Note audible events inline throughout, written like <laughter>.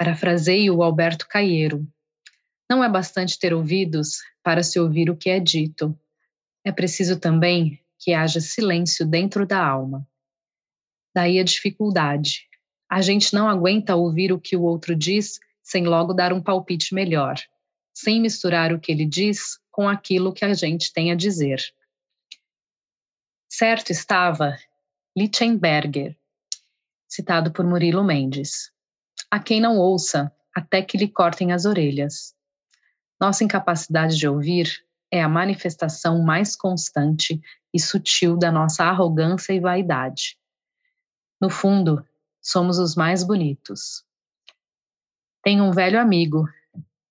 Parafraseio o Alberto Caieiro. Não é bastante ter ouvidos para se ouvir o que é dito. É preciso também que haja silêncio dentro da alma. Daí a dificuldade. A gente não aguenta ouvir o que o outro diz sem logo dar um palpite melhor, sem misturar o que ele diz com aquilo que a gente tem a dizer. Certo estava Lichtenberger, citado por Murilo Mendes. A quem não ouça, até que lhe cortem as orelhas. Nossa incapacidade de ouvir é a manifestação mais constante e sutil da nossa arrogância e vaidade. No fundo, somos os mais bonitos. Tenho um velho amigo,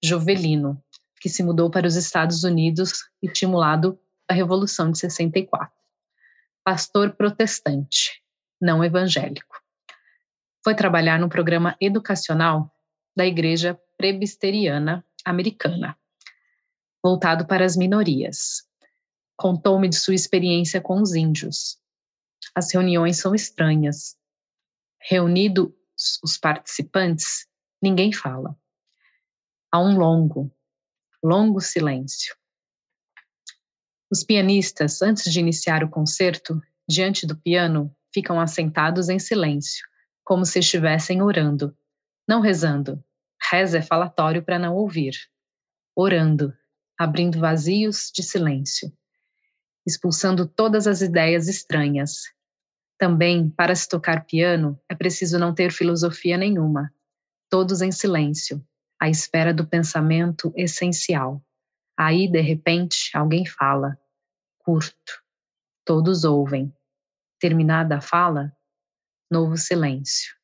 Jovelino, que se mudou para os Estados Unidos estimulado da Revolução de 64. Pastor protestante, não evangélico. Foi trabalhar no programa educacional da Igreja Presbiteriana Americana, voltado para as minorias. Contou-me de sua experiência com os índios. As reuniões são estranhas. Reunidos os participantes, ninguém fala. Há um longo, longo silêncio. Os pianistas, antes de iniciar o concerto, diante do piano, ficam assentados em silêncio, como se estivessem orando. Não rezando. Reza é falatório para não ouvir. Orando, abrindo vazios de silêncio, expulsando todas as ideias estranhas. Também, para se tocar piano, é preciso não ter filosofia nenhuma. Todos em silêncio, à espera do pensamento essencial. Aí, de repente, alguém fala. Curto. Todos ouvem. Terminada a fala, novo silêncio.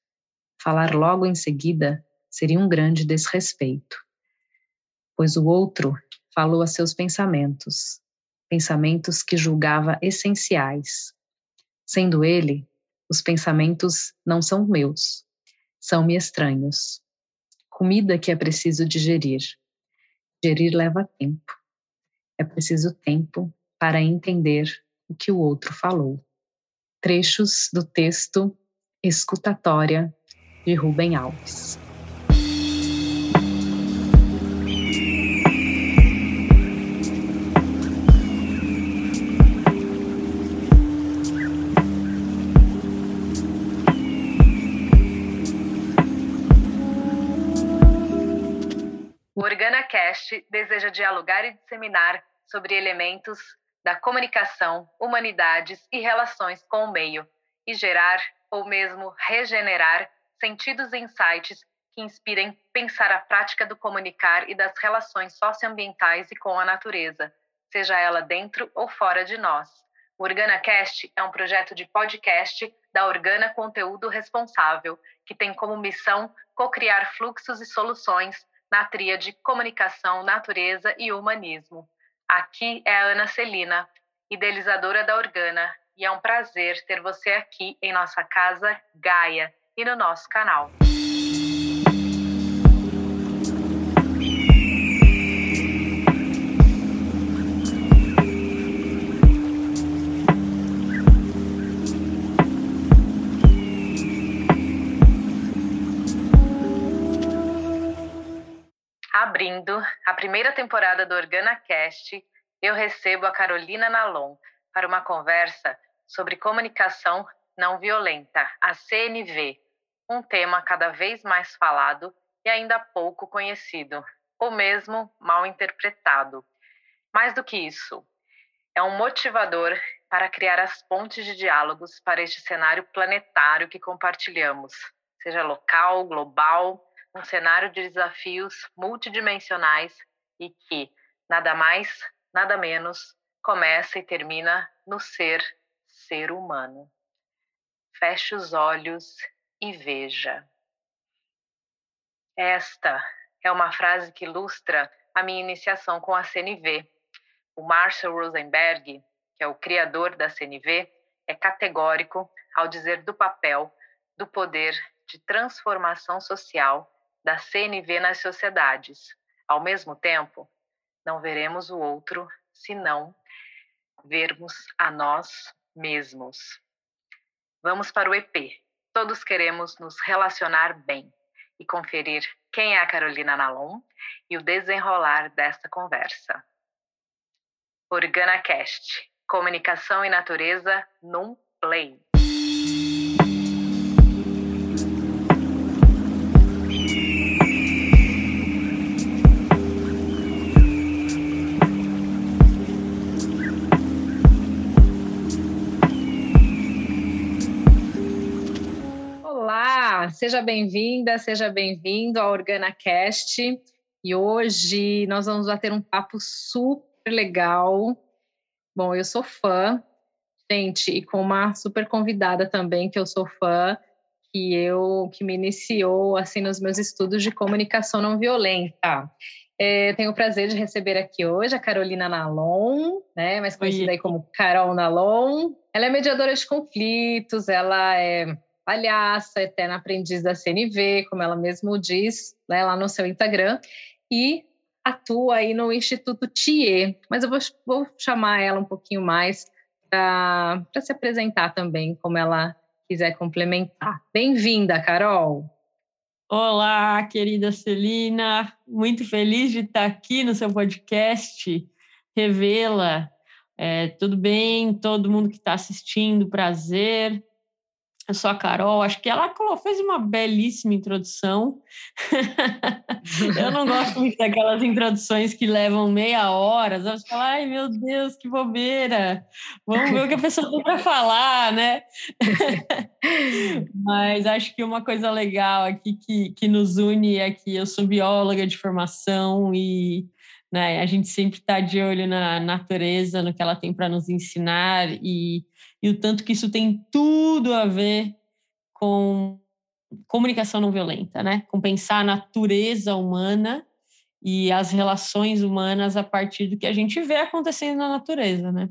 Falar logo em seguida seria um grande desrespeito, pois o outro falou a seus pensamentos, pensamentos que julgava essenciais. Sendo ele, os pensamentos não são meus, são-me estranhos. Comida que é preciso digerir. Digerir leva tempo. É preciso tempo para entender o que o outro falou. Trechos do texto Escutatória de Rubem Alves. podcast deseja dialogar e disseminar sobre elementos da comunicação, humanidades e relações com o meio, e gerar, ou mesmo regenerar, sentidos e insights que inspirem pensar a prática do comunicar e das relações socioambientais e com a natureza, seja ela dentro ou fora de nós. O OrganaCast é um projeto de podcast da Organa Conteúdo Responsável, que tem como missão co-criar fluxos e soluções na tríade comunicação, natureza e humanismo. Aqui é a Ana Celina, idealizadora da Organa, e é um prazer ter você aqui em nossa casa Gaia e no nosso canal. Abrindo a primeira temporada do OrganaCast, eu recebo a Carolina Nalon para uma conversa sobre comunicação não violenta, a CNV, um tema cada vez mais falado e ainda pouco conhecido, ou mesmo mal interpretado. Mais do que isso, é um motivador para criar as pontes de diálogos para este cenário planetário que compartilhamos, seja local, global um cenário de desafios multidimensionais e que, nada mais, nada menos, começa e termina no ser ser humano. Feche os olhos e veja. Esta é uma frase que ilustra a minha iniciação com a CNV. O Marshall Rosenberg, que é o criador da CNV, é categórico ao dizer do papel, do poder de transformação social da CNV nas sociedades. Ao mesmo tempo, não veremos o outro se não vermos a nós mesmos. Vamos para o EP. Todos queremos nos relacionar bem. e conferir quem é a Carolina Nalon e o desenrolar desta conversa. OrganaCast Comunicação e Natureza num Play. Seja bem-vinda, seja bem-vindo ao OrganaCast. E hoje nós vamos bater um papo super legal. Bom, eu sou fã, gente, e com uma super convidada também, que eu sou fã, que eu que me iniciou assim nos meus estudos de comunicação não violenta. É, tenho o prazer de receber aqui hoje a Carolina Nalon, né, mais conhecida aí como Carol Nalon. Ela é mediadora de conflitos, ela é palhaça, eterna aprendiz da CNV, como ela mesmo diz né, lá no seu Instagram, e atua aí no Instituto TIE. Mas eu vou, vou chamar ela um pouquinho mais para se apresentar também, como ela quiser complementar. Bem-vinda, Carol! Olá, querida Celina, muito feliz de estar aqui no seu podcast Revela. É, tudo bem? Todo mundo que está assistindo, prazer eu sou a Carol, acho que ela fez uma belíssima introdução. <laughs> eu não gosto muito daquelas introduções que levam meia hora. Você fala, ai meu Deus, que bobeira! Vamos ver o que a pessoa tem para falar, né? <laughs> Mas acho que uma coisa legal aqui que, que nos une é que eu sou bióloga de formação e né, a gente sempre está de olho na natureza, no que ela tem para nos ensinar e e o tanto que isso tem tudo a ver com comunicação não violenta, né? Com pensar a natureza humana e as relações humanas a partir do que a gente vê acontecendo na natureza, né?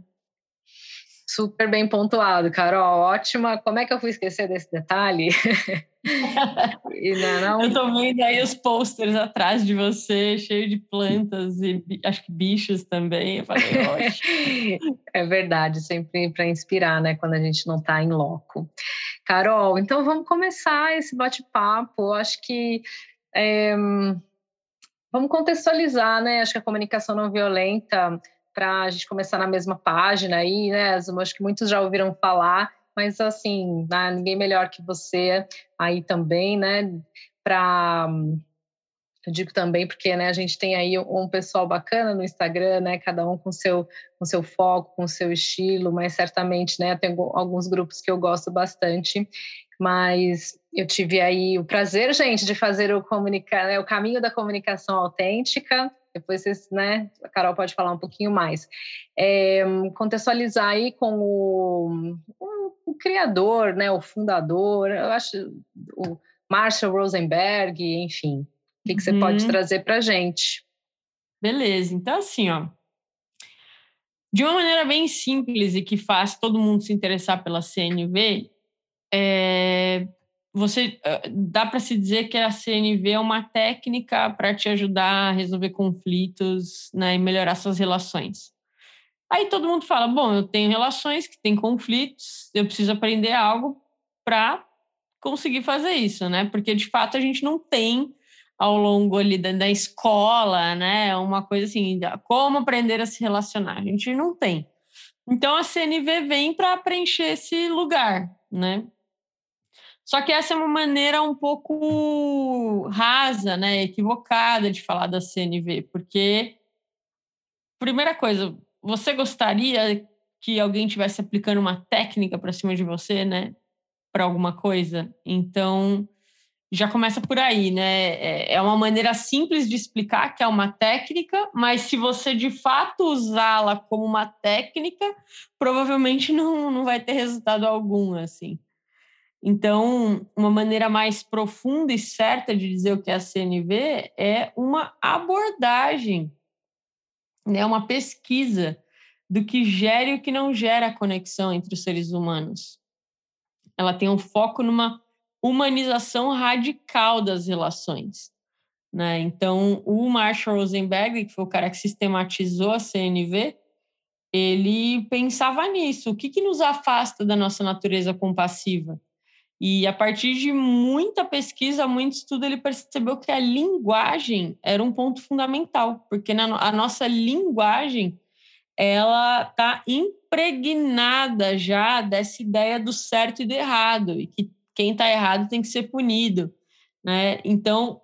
Super bem pontuado, Carol. Ótima. Como é que eu fui esquecer desse detalhe? <laughs> não, não... Eu estou vendo aí os posters atrás de você, cheio de plantas e acho que bichos também. Eu falei, é verdade, sempre para inspirar, né? Quando a gente não está em loco. Carol, então vamos começar esse bate-papo. Acho que é, vamos contextualizar, né? Acho que a comunicação não violenta para a gente começar na mesma página aí, né? Acho que muitos já ouviram falar, mas assim, né? ninguém melhor que você aí também, né? Para eu digo também porque né, a gente tem aí um pessoal bacana no Instagram, né, cada um com seu com seu foco, com seu estilo, mas certamente, né, tem alguns grupos que eu gosto bastante, mas eu tive aí o prazer, gente, de fazer o comunicar, né, o caminho da comunicação autêntica, depois vocês, né, a Carol pode falar um pouquinho mais. É, contextualizar aí com o, o, o, criador, né, o fundador, eu acho, o Marshall Rosenberg, enfim. O que, que você pode uhum. trazer para a gente? Beleza, então assim, ó, de uma maneira bem simples e que faz todo mundo se interessar pela CNV, é, você dá para se dizer que a CNV é uma técnica para te ajudar a resolver conflitos né, e melhorar suas relações. Aí todo mundo fala: bom, eu tenho relações que têm conflitos, eu preciso aprender algo para conseguir fazer isso, né? Porque de fato a gente não tem ao longo ali da, da escola, né? Uma coisa assim, como aprender a se relacionar. A gente não tem. Então a CNV vem para preencher esse lugar, né? Só que essa é uma maneira um pouco rasa, né, equivocada de falar da CNV, porque primeira coisa, você gostaria que alguém tivesse aplicando uma técnica para cima de você, né, para alguma coisa? Então, já começa por aí, né? É, é uma maneira simples de explicar que é uma técnica, mas se você de fato usá-la como uma técnica, provavelmente não, não vai ter resultado algum, assim. Então, uma maneira mais profunda e certa de dizer o que é a CNV é uma abordagem, né, uma pesquisa do que gera e o que não gera conexão entre os seres humanos. Ela tem um foco numa humanização radical das relações. Né? Então, o Marshall Rosenberg, que foi o cara que sistematizou a CNV, ele pensava nisso. O que, que nos afasta da nossa natureza compassiva? E a partir de muita pesquisa, muito estudo, ele percebeu que a linguagem era um ponto fundamental, porque na, a nossa linguagem ela está impregnada já dessa ideia do certo e do errado, e que quem está errado tem que ser punido. Né? Então,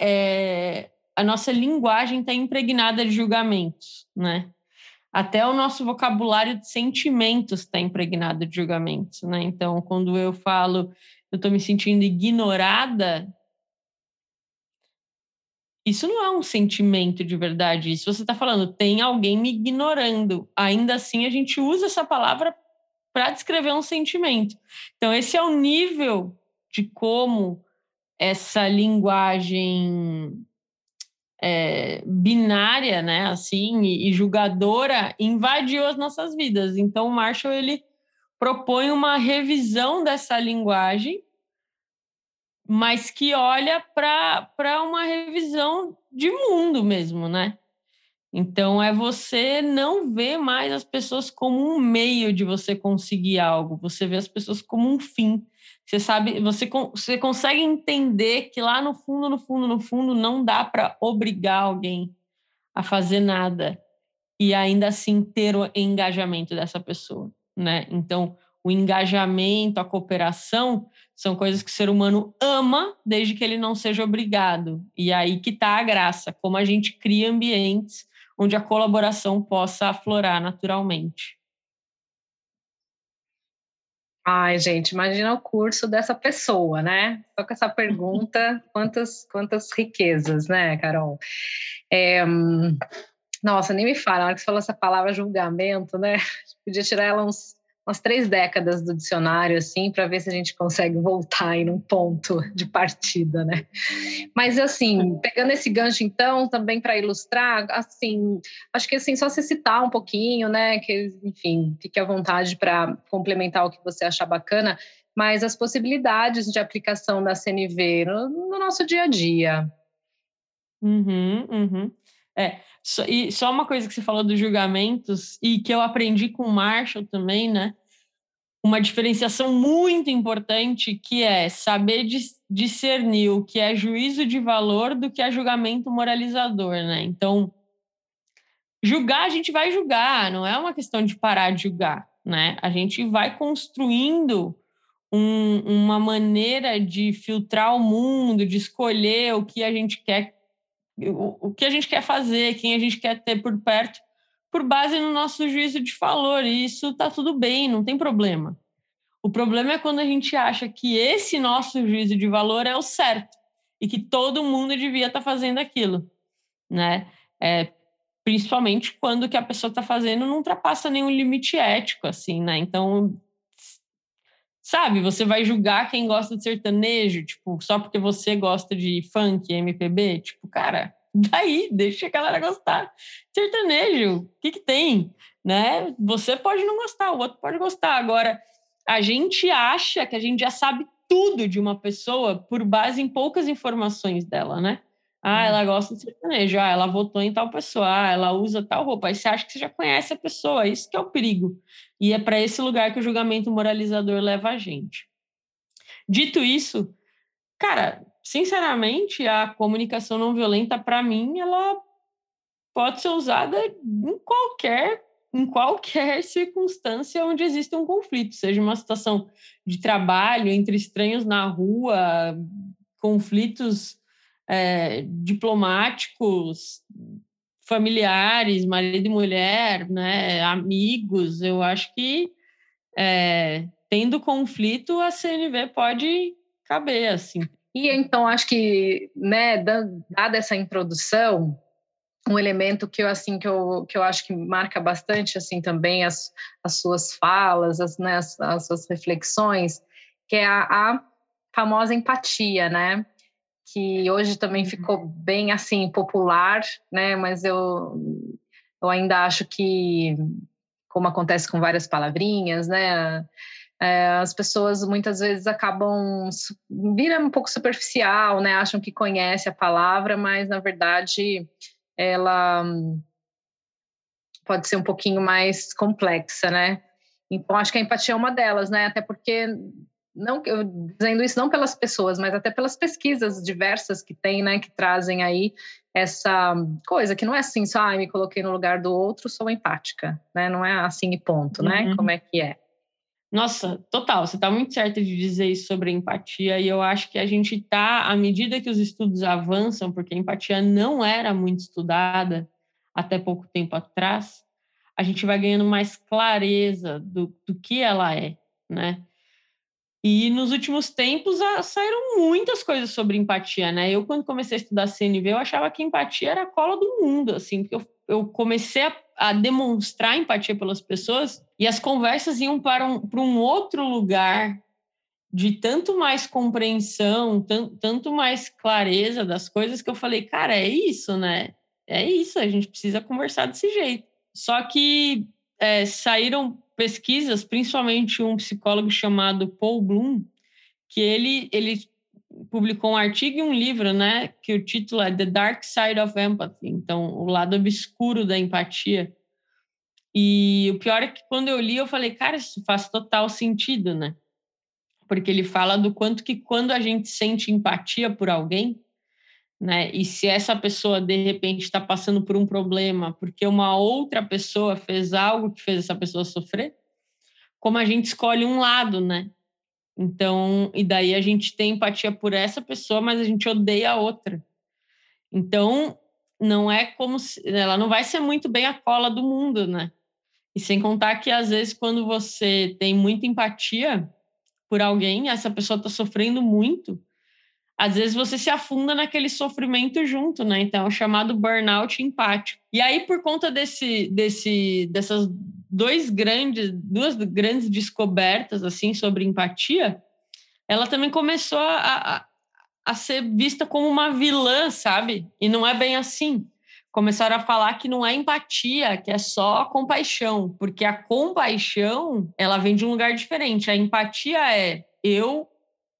é, a nossa linguagem está impregnada de julgamentos. Né? Até o nosso vocabulário de sentimentos está impregnado de julgamentos. Né? Então, quando eu falo eu estou me sentindo ignorada, isso não é um sentimento de verdade. Isso você está falando, tem alguém me ignorando. Ainda assim, a gente usa essa palavra para descrever um sentimento. Então, esse é o nível de como essa linguagem é, binária, né, assim, e julgadora invadiu as nossas vidas. Então, o Marshall ele propõe uma revisão dessa linguagem mas que olha para uma revisão de mundo mesmo, né? Então é você não ver mais as pessoas como um meio de você conseguir algo, você vê as pessoas como um fim. Você sabe, você, você consegue entender que lá no fundo, no fundo, no fundo, não dá para obrigar alguém a fazer nada e ainda assim ter o engajamento dessa pessoa, né? Então, o engajamento, a cooperação, são coisas que o ser humano ama desde que ele não seja obrigado. E aí que está a graça, como a gente cria ambientes onde a colaboração possa aflorar naturalmente. Ai, gente, imagina o curso dessa pessoa, né? Só com essa pergunta, <laughs> quantas, quantas riquezas, né, Carol? É, nossa, nem me fala, na hora que você falou essa palavra julgamento, né? <laughs> Podia tirar ela uns umas três décadas do dicionário, assim, para ver se a gente consegue voltar aí num ponto de partida, né? Mas, assim, pegando esse gancho, então, também para ilustrar, assim, acho que, assim, só se citar um pouquinho, né, que, enfim, fique à vontade para complementar o que você achar bacana, mas as possibilidades de aplicação da CNV no, no nosso dia a dia. Uhum, uhum. É, só, e só uma coisa que você falou dos julgamentos e que eu aprendi com o Marshall também, né? Uma diferenciação muito importante que é saber discernir o que é juízo de valor do que é julgamento moralizador, né? Então, julgar a gente vai julgar, não é uma questão de parar de julgar, né? A gente vai construindo um, uma maneira de filtrar o mundo, de escolher o que a gente quer o, que a gente quer fazer, quem a gente quer ter por perto, por base no nosso juízo de valor. E isso está tudo bem, não tem problema. O problema é quando a gente acha que esse nosso juízo de valor é o certo e que todo mundo devia estar tá fazendo aquilo, né? É, principalmente quando o que a pessoa está fazendo não ultrapassa nenhum limite ético, assim, né? Então, sabe, você vai julgar quem gosta de sertanejo, tipo, só porque você gosta de funk, MPB, tipo, cara, <laughs> daí, deixa a galera gostar. Sertanejo, o que que tem, né? Você pode não gostar, o outro pode gostar. Agora, a gente acha que a gente já sabe tudo de uma pessoa por base em poucas informações dela, né? Ah, ela gosta de sertanejo. Ah, ela votou em tal pessoa. Ah, ela usa tal roupa. Aí você acha que você já conhece a pessoa. Isso que é o perigo. E é para esse lugar que o julgamento moralizador leva a gente. Dito isso, cara, sinceramente, a comunicação não violenta, para mim, ela pode ser usada em qualquer em qualquer <laughs> circunstância onde exista um conflito, seja uma situação de trabalho entre estranhos na rua, conflitos é, diplomáticos, familiares, marido e mulher, né, amigos, eu acho que é, tendo conflito, a CNV pode caber, assim. E então, acho que, né, dada essa introdução, um elemento que eu assim que eu, que eu acho que marca bastante assim também as, as suas falas, as, né, as, as suas reflexões, que é a, a famosa empatia, né? Que hoje também ficou uhum. bem assim popular, né? Mas eu, eu ainda acho que, como acontece com várias palavrinhas, né? É, as pessoas muitas vezes acabam vira um pouco superficial, né? Acham que conhece a palavra, mas na verdade ela pode ser um pouquinho mais complexa, né? Então acho que a empatia é uma delas, né? Até porque não eu dizendo isso não pelas pessoas, mas até pelas pesquisas diversas que tem, né, que trazem aí essa coisa que não é assim, só ah, me coloquei no lugar do outro, sou empática, né? Não é assim e ponto, né? Uhum. Como é que é? Nossa, total, você está muito certa de dizer isso sobre empatia, e eu acho que a gente está, à medida que os estudos avançam, porque a empatia não era muito estudada até pouco tempo atrás, a gente vai ganhando mais clareza do, do que ela é, né? E nos últimos tempos saíram muitas coisas sobre empatia, né? Eu, quando comecei a estudar CNV, eu achava que empatia era a cola do mundo, assim, porque eu, eu comecei a, a demonstrar empatia pelas pessoas e as conversas iam para um, para um outro lugar de tanto mais compreensão, tanto, tanto mais clareza das coisas que eu falei, cara, é isso, né? É isso, a gente precisa conversar desse jeito. Só que é, saíram pesquisas, principalmente um psicólogo chamado Paul Bloom, que ele, ele publicou um artigo e um livro, né, que o título é The Dark Side of Empathy, então o lado obscuro da empatia. E o pior é que quando eu li, eu falei, cara, isso faz total sentido, né? Porque ele fala do quanto que quando a gente sente empatia por alguém, né? E se essa pessoa de repente está passando por um problema porque uma outra pessoa fez algo que fez essa pessoa sofrer, como a gente escolhe um lado, né? Então, e daí a gente tem empatia por essa pessoa, mas a gente odeia a outra. Então, não é como se ela não vai ser muito bem a cola do mundo, né? E sem contar que às vezes quando você tem muita empatia por alguém, essa pessoa está sofrendo muito, às vezes você se afunda naquele sofrimento junto, né? Então, é o chamado burnout empático. E aí, por conta desse, desse, dessas dois grandes, duas grandes descobertas assim sobre empatia, ela também começou a, a, a ser vista como uma vilã, sabe? E não é bem assim. Começaram a falar que não é empatia, que é só compaixão, porque a compaixão ela vem de um lugar diferente. A empatia é eu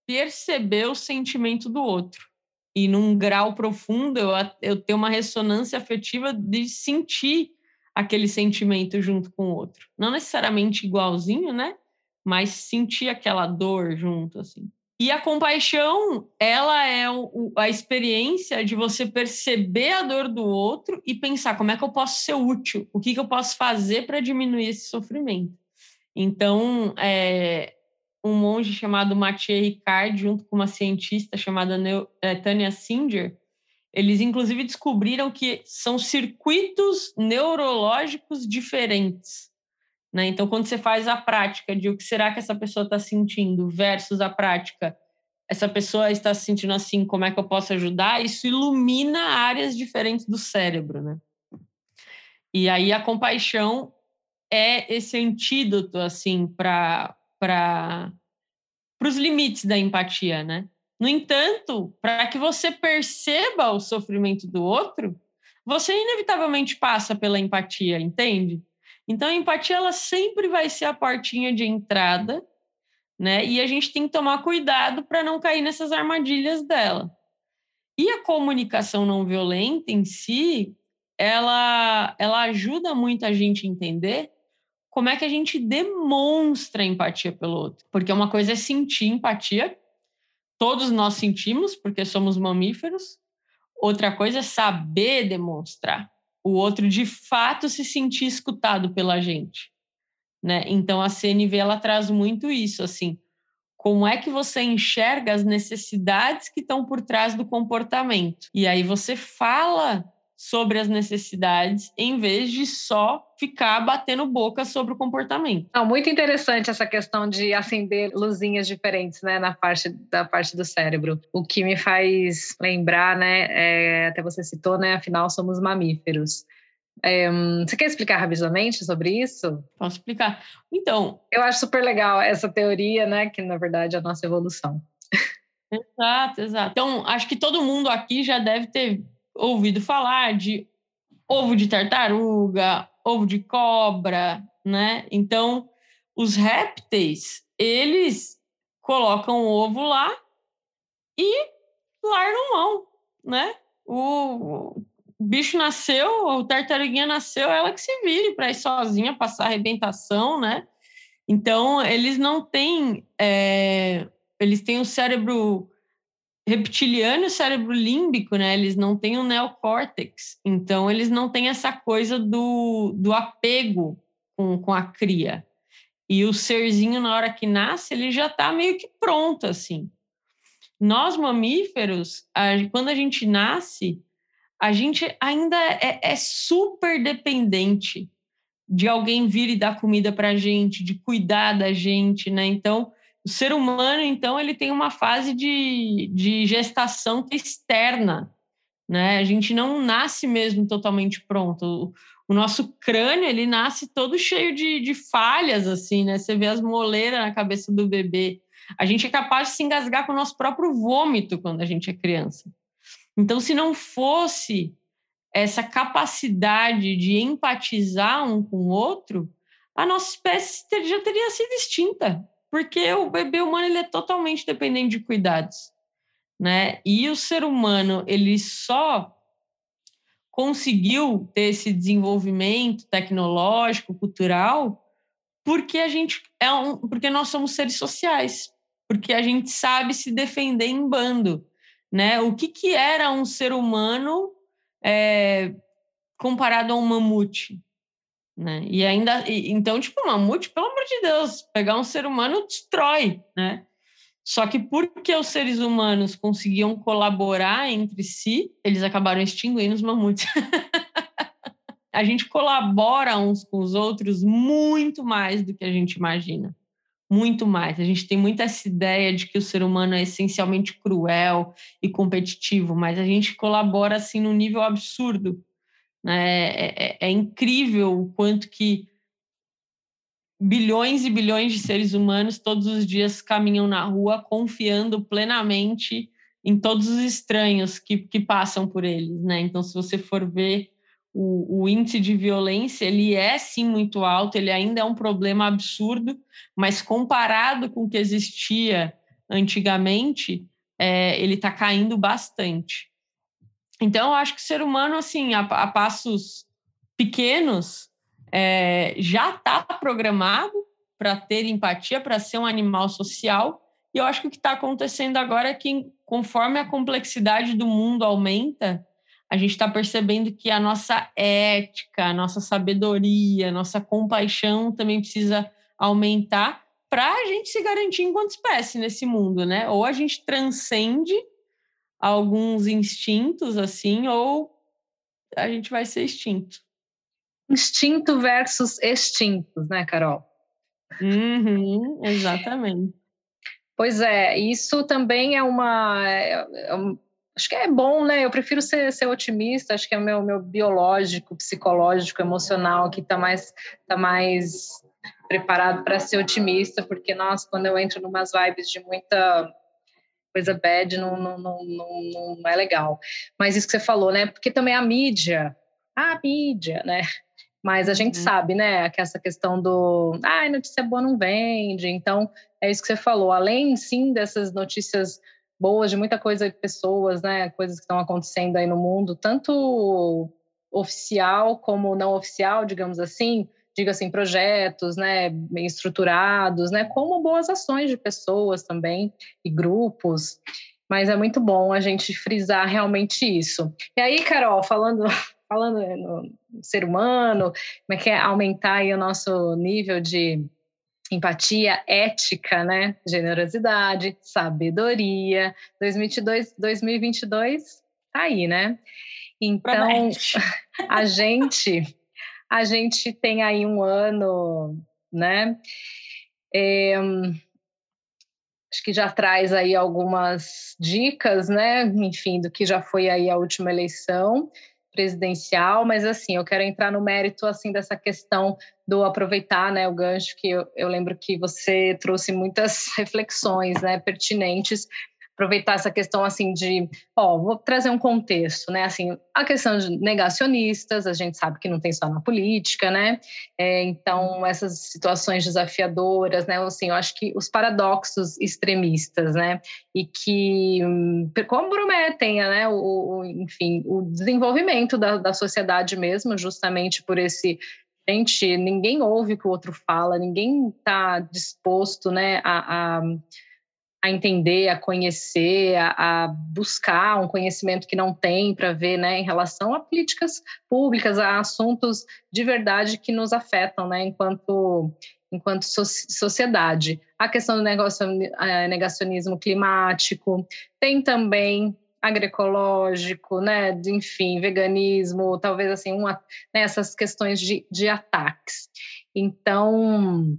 perceber o sentimento do outro. E num grau profundo, eu, eu tenho uma ressonância afetiva de sentir aquele sentimento junto com o outro. Não necessariamente igualzinho, né? Mas sentir aquela dor junto, assim. E a compaixão, ela é o, a experiência de você perceber a dor do outro e pensar como é que eu posso ser útil, o que, que eu posso fazer para diminuir esse sofrimento. Então, é, um monge chamado Mathieu Ricard, junto com uma cientista chamada é, Tânia Singer, eles inclusive descobriram que são circuitos neurológicos diferentes. Né? Então, quando você faz a prática de o que será que essa pessoa está sentindo versus a prática, essa pessoa está se sentindo assim, como é que eu posso ajudar? Isso ilumina áreas diferentes do cérebro. Né? E aí a compaixão é esse antídoto assim para para os limites da empatia, né? No entanto, para que você perceba o sofrimento do outro, você inevitavelmente passa pela empatia, entende? Então a empatia ela sempre vai ser a portinha de entrada, né? E a gente tem que tomar cuidado para não cair nessas armadilhas dela. E a comunicação não violenta em si, ela ela ajuda muito a gente a entender como é que a gente demonstra empatia pelo outro. Porque uma coisa é sentir empatia, todos nós sentimos, porque somos mamíferos. Outra coisa é saber demonstrar. O outro, de fato, se sentir escutado pela gente. Né? Então, a CNV ela traz muito isso, assim. Como é que você enxerga as necessidades que estão por trás do comportamento? E aí você fala sobre as necessidades, em vez de só ficar batendo boca sobre o comportamento. Não, muito interessante essa questão de acender luzinhas diferentes, né, na parte da parte do cérebro. O que me faz lembrar, né, é, até você citou, né, afinal somos mamíferos. É, você quer explicar rapidamente sobre isso? Posso explicar. Então, eu acho super legal essa teoria, né, que na verdade é a nossa evolução. Exato, exato. Então, acho que todo mundo aqui já deve ter ouvido falar de ovo de tartaruga, ovo de cobra, né? Então, os répteis, eles colocam o ovo lá e largam mão, né? O, bicho nasceu, o tartaruguinha nasceu, ela que se vire para ir sozinha passar arrebentação, né? Então, eles não têm. É, eles têm o cérebro reptiliano e cérebro límbico, né? Eles não têm o neocórtex. Então, eles não têm essa coisa do, do apego com, com a cria. E o serzinho, na hora que nasce, ele já está meio que pronto, assim. Nós, mamíferos, a, quando a gente nasce, a gente ainda é, é super dependente de alguém vir e dar comida para a gente, de cuidar da gente, né? Então, o ser humano, então, ele tem uma fase de, de gestação externa, né? A gente não nasce mesmo totalmente pronto o nosso crânio ele nasce todo cheio de, de falhas, assim, né? Você vê as moleiras na cabeça do bebê. A gente é capaz de se engasgar com o nosso próprio vômito quando a gente é criança. Então, se não fosse essa capacidade de empatizar um com o outro, a nossa espécie já teria sido extinta, porque o bebê humano ele é totalmente dependente de cuidados, né? E o ser humano ele só conseguiu ter esse desenvolvimento tecnológico, cultural, porque a gente é um, porque nós somos seres sociais, porque a gente sabe se defender em bando, né? O que que era um ser humano é, comparado a um mamute, né? E ainda, e, então tipo, um mamute, pelo amor de Deus, pegar um ser humano destrói, né? Só que porque os seres humanos conseguiam colaborar entre si, eles acabaram extinguindo os mamutes. <laughs> a gente colabora uns com os outros muito mais do que a gente imagina. Muito mais. A gente tem muita essa ideia de que o ser humano é essencialmente cruel e competitivo, mas a gente colabora assim num nível absurdo. Né? É, é, é incrível o quanto que bilhões e bilhões de seres humanos todos os dias caminham na rua confiando plenamente em todos os estranhos que, que passam por eles, né? Então, se você for ver o, o, índice de violência, ele é sim muito alto, ele ainda é um problema absurdo, mas comparado com o que existia antigamente, é, ele está caindo bastante. Então, eu acho que o ser humano, assim, a, a passos pequenos, é, já está programado para ter empatia, para ser um animal social. E eu acho que o que está acontecendo agora é que, conforme a complexidade do mundo aumenta, a gente está percebendo que a nossa ética, a nossa sabedoria, a nossa compaixão também precisa aumentar para a gente se garantir enquanto espécie nesse mundo, né? Ou a gente transcende alguns instintos assim, ou a gente vai ser extinto instinto versus extintos, né, Carol? Uhum, exatamente. Pois é, isso também é uma. É, é, acho que é bom, né? Eu prefiro ser, ser otimista, acho que é o meu, meu biológico, psicológico, emocional que está mais, tá mais preparado para ser otimista, porque, nossa, quando eu entro numas vibes de muita coisa bad, não, não, não, não, não é legal. Mas isso que você falou, né? Porque também a mídia, a mídia, né? Mas a gente uhum. sabe, né, que essa questão do, ah, notícia boa não vende. Então, é isso que você falou. Além, sim, dessas notícias boas de muita coisa de pessoas, né, coisas que estão acontecendo aí no mundo, tanto oficial como não oficial, digamos assim, diga assim, projetos, né, bem estruturados, né, como boas ações de pessoas também e grupos. Mas é muito bom a gente frisar realmente isso. E aí, Carol, falando <laughs> falando no ser humano, como é que é aumentar aí o nosso nível de empatia, ética, né? Generosidade, sabedoria. 2022, 2022 tá aí, né? Então, <laughs> a gente a gente tem aí um ano, né? É, acho que já traz aí algumas dicas, né? Enfim, do que já foi aí a última eleição presidencial, mas assim, eu quero entrar no mérito assim dessa questão do aproveitar, né, o gancho que eu, eu lembro que você trouxe muitas <laughs> reflexões, né, pertinentes aproveitar essa questão assim de, ó, vou trazer um contexto, né? Assim, a questão de negacionistas, a gente sabe que não tem só na política, né? É, então essas situações desafiadoras, né? Assim, eu acho que os paradoxos extremistas, né? E que hum, comprometem, né? O, o, enfim, o desenvolvimento da, da sociedade mesmo, justamente por esse Gente, ninguém ouve o que o outro fala, ninguém está disposto né, a, a, a, entender, a conhecer, a, a, buscar um conhecimento que não tem para ver né, em relação a políticas públicas, a assuntos de verdade que nos afetam né, enquanto, enquanto sociedade. A questão do eh, negacionismo climático, tem também agroecológico, né, enfim, veganismo, talvez assim, uma, né, essas questões de, de ataques. Então,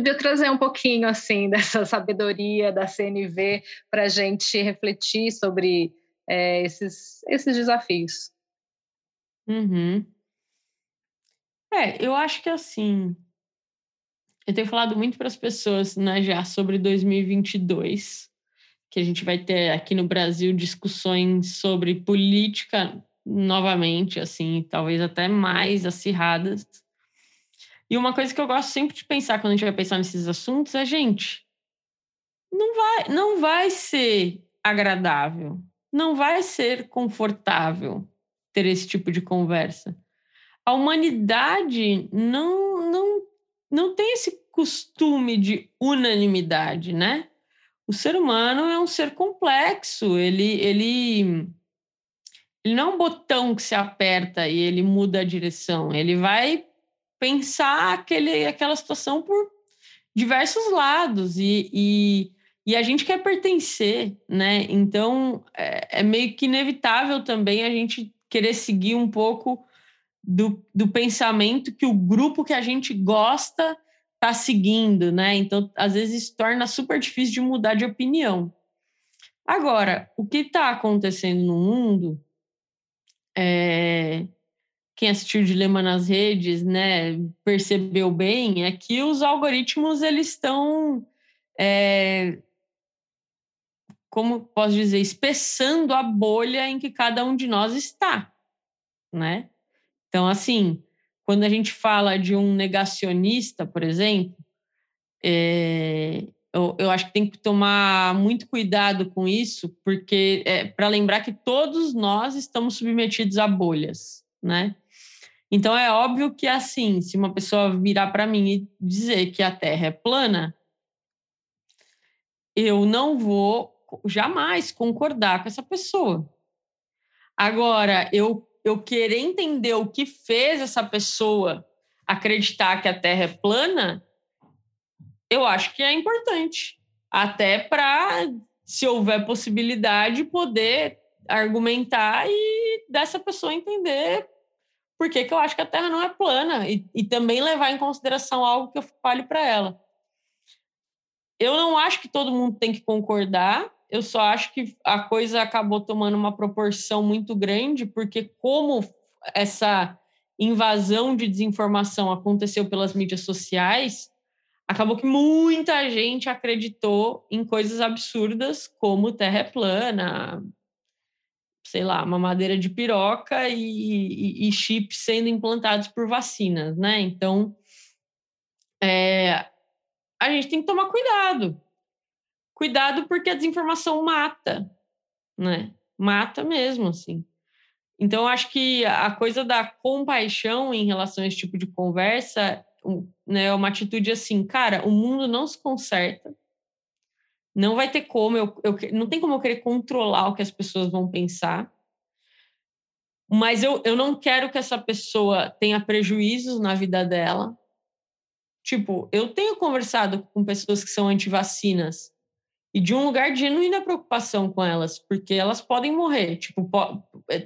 podia trazer um pouquinho assim <laughs> dessa sabedoria da CNV para a gente refletir sobre é, esses, esses desafios. Uhum. É, eu acho que assim, eu tenho falado muito para as pessoas né, já sobre 2022 que a gente vai ter aqui no Brasil discussões sobre política novamente, assim, talvez até mais acirradas. E uma coisa que eu gosto sempre de pensar quando a gente vai pensar nesses assuntos é, gente, não vai, não vai ser agradável, não vai ser confortável ter esse tipo de conversa. A humanidade não, não, não tem esse costume de unanimidade, né? o ser humano é um ser complexo, ele, ele, ele não é um botão que se aperta e ele muda a direção, ele vai pensar aquele, aquela situação por diversos lados e, e, e a gente quer pertencer, né? Então é, é meio que inevitável também a gente querer seguir um pouco do, do pensamento que o grupo que a gente gosta está seguindo, né? Então, às vezes, isso torna super difícil de mudar de opinião. Agora, o que está acontecendo no mundo, é... quem assistiu Dilema nas Redes, né, percebeu bem, é que os algoritmos, eles estão, é... como posso dizer, espessando a bolha em que cada um de nós está, né? Então, assim, quando a gente fala de um negacionista, por exemplo, é, eu, eu, acho que tem que tomar muito cuidado com isso, porque é para lembrar que todos nós estamos submetidos a bolhas, né? Então é óbvio que assim, se uma pessoa virar para mim e dizer que a Terra é plana, eu não vou jamais concordar com essa pessoa. Agora, eu eu querer entender o que fez essa pessoa acreditar que a Terra é plana, eu acho que é importante. Até para, se houver possibilidade, poder argumentar e dessa pessoa entender por que, que eu acho que a Terra não é plana e, e também levar em consideração algo que eu fale para ela. Eu não acho que todo mundo tem que concordar, eu só acho que a coisa acabou tomando uma proporção muito grande, porque como essa invasão de desinformação aconteceu pelas mídias sociais, acabou que muita gente acreditou em coisas absurdas como terra é plana, sei lá, uma madeira de piroca e, e, e chips sendo implantados por vacinas, né? Então, é, a gente tem que tomar cuidado, cuidado porque a desinformação mata, né? Mata mesmo, assim. Então, acho que a coisa da compaixão em relação a esse tipo de conversa né, é uma atitude assim, cara, o mundo não se conserta, não vai ter como, eu, eu, não tem como eu querer controlar o que as pessoas vão pensar, mas eu, eu não quero que essa pessoa tenha prejuízos na vida dela. Tipo, eu tenho conversado com pessoas que são antivacinas e de um lugar de genuína preocupação com elas, porque elas podem morrer. Tipo,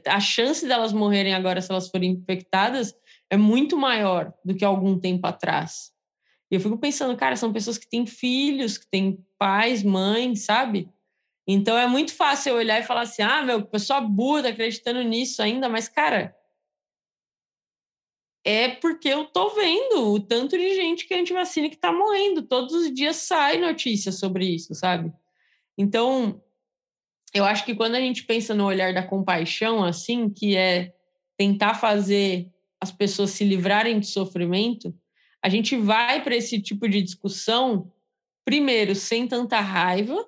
a chance delas morrerem agora se elas forem infectadas é muito maior do que algum tempo atrás. Eu fico pensando, cara, são pessoas que têm filhos, que têm pais, mães, sabe? Então é muito fácil eu olhar e falar assim: ah, meu, pessoa burra tá acreditando nisso ainda, mas, cara, é porque eu tô vendo o tanto de gente que a antivacina que tá morrendo. Todos os dias sai notícia sobre isso, sabe? Então, eu acho que quando a gente pensa no olhar da compaixão, assim, que é tentar fazer as pessoas se livrarem de sofrimento, a gente vai para esse tipo de discussão, primeiro, sem tanta raiva,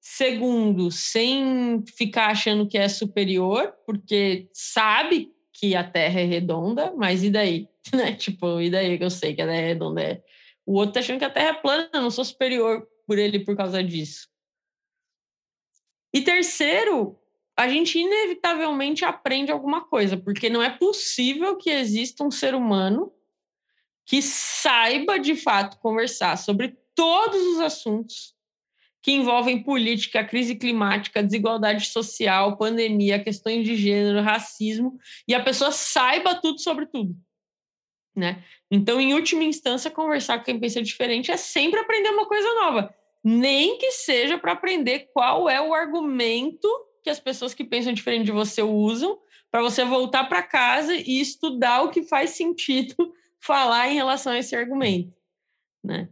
segundo, sem ficar achando que é superior, porque sabe que a Terra é redonda, mas e daí? <laughs> Né? Tipo, e daí que eu sei que a Terra é redonda? É. O outro tá achando que a Terra é plana, eu não sou superior por ele por causa disso. E terceiro, a gente inevitavelmente aprende alguma coisa, porque não é possível que exista um ser humano que saiba de fato conversar sobre todos os assuntos que envolvem política, crise climática, desigualdade social, pandemia, questões de gênero, racismo, e a pessoa saiba tudo sobre tudo. Né? Então, em última instância, conversar com quem pensa diferente é sempre aprender uma coisa nova, nem que seja para aprender qual é o argumento que as pessoas que pensam diferente de você usam, para você voltar para casa e estudar o que faz sentido falar em relação a esse argumento, né?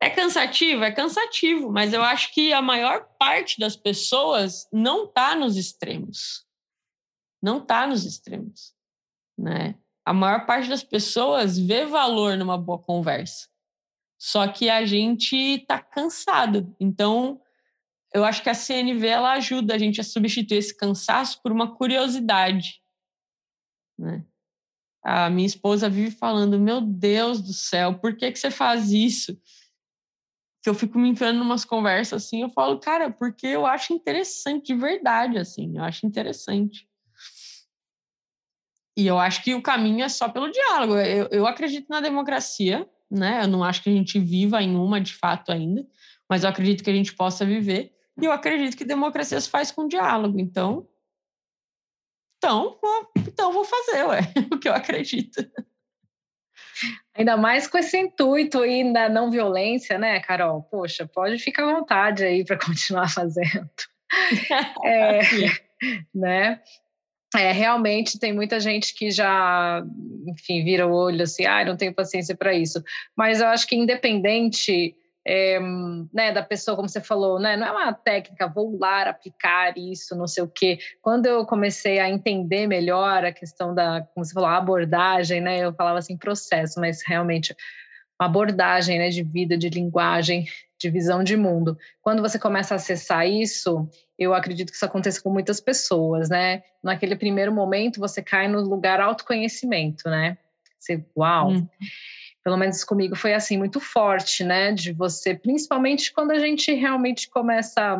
É cansativo? É cansativo, mas eu acho que a maior parte das pessoas não está nos extremos. Não está nos extremos, né? A maior parte das pessoas vê valor numa boa conversa. Só que a gente está cansado. Então, eu acho que a CNV ela ajuda a gente a substituir esse cansaço por uma curiosidade, né? A minha esposa vive falando: Meu Deus do céu, por que, que você faz isso? Que eu fico me enfiando em umas conversas assim. Eu falo, cara, porque eu acho interessante de verdade, assim. Eu acho interessante. E eu acho que o caminho é só pelo diálogo. Eu, eu acredito na democracia, né? Eu não acho que a gente viva em uma de fato ainda, mas eu acredito que a gente possa viver. E eu acredito que democracia se faz com diálogo. Então, então, vou, então vou fazer, ué, <laughs> o que eu acredito. Ainda mais com esse intuito aí da não violência, né, Carol? Poxa, pode ficar à vontade aí para <laughs> continuar fazendo. <laughs> é, né? É, realmente tem muita gente que já, enfim, vira o olho assim, ah, não tenho paciência para isso. Mas eu acho que independente é, né, da pessoa, como você falou, né, não é uma técnica, vou lá aplicar isso, não sei o quê. Quando eu comecei a entender melhor a questão da, como você falou, abordagem, né, eu falava assim, processo, mas realmente uma abordagem né, de vida, de linguagem, de visão de mundo. Quando você começa a acessar isso, eu acredito que isso aconteça com muitas pessoas, né? Naquele primeiro momento, você cai no lugar autoconhecimento, né? Você, uau! Hum pelo menos comigo foi assim muito forte, né? De você, principalmente quando a gente realmente começa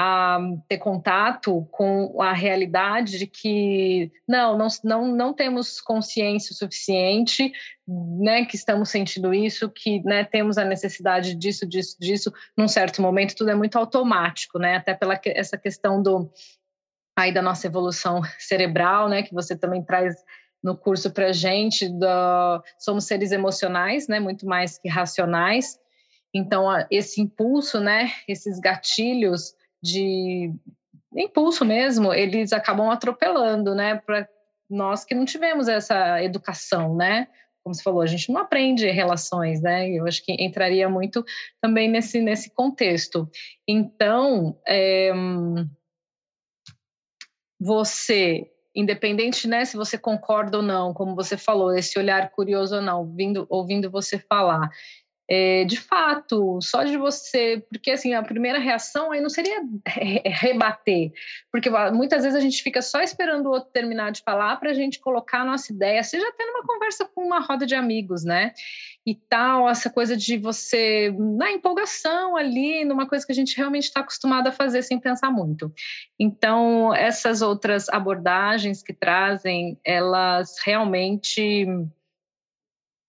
a ter contato com a realidade de que não, não, não, não temos consciência suficiente, né, que estamos sentindo isso, que né, temos a necessidade disso, disso, disso, num certo momento tudo é muito automático, né, até pela essa questão do aí da nossa evolução cerebral, né, que você também traz no curso para gente, do, somos seres emocionais, né, muito mais que racionais. Então, esse impulso, né, esses gatilhos de impulso mesmo, eles acabam atropelando, né, para nós que não tivemos essa educação, né? Como você falou, a gente não aprende relações, né? Eu acho que entraria muito também nesse, nesse contexto. Então, é, você independente, né, se você concorda ou não, como você falou, esse olhar curioso ou não, ouvindo, ouvindo você falar. É, de fato, só de você, porque assim, a primeira reação aí não seria rebater, porque muitas vezes a gente fica só esperando o outro terminar de falar para a gente colocar a nossa ideia, seja até numa conversa com uma roda de amigos, né? E tal, essa coisa de você, na empolgação ali, numa coisa que a gente realmente está acostumado a fazer sem pensar muito. Então, essas outras abordagens que trazem, elas realmente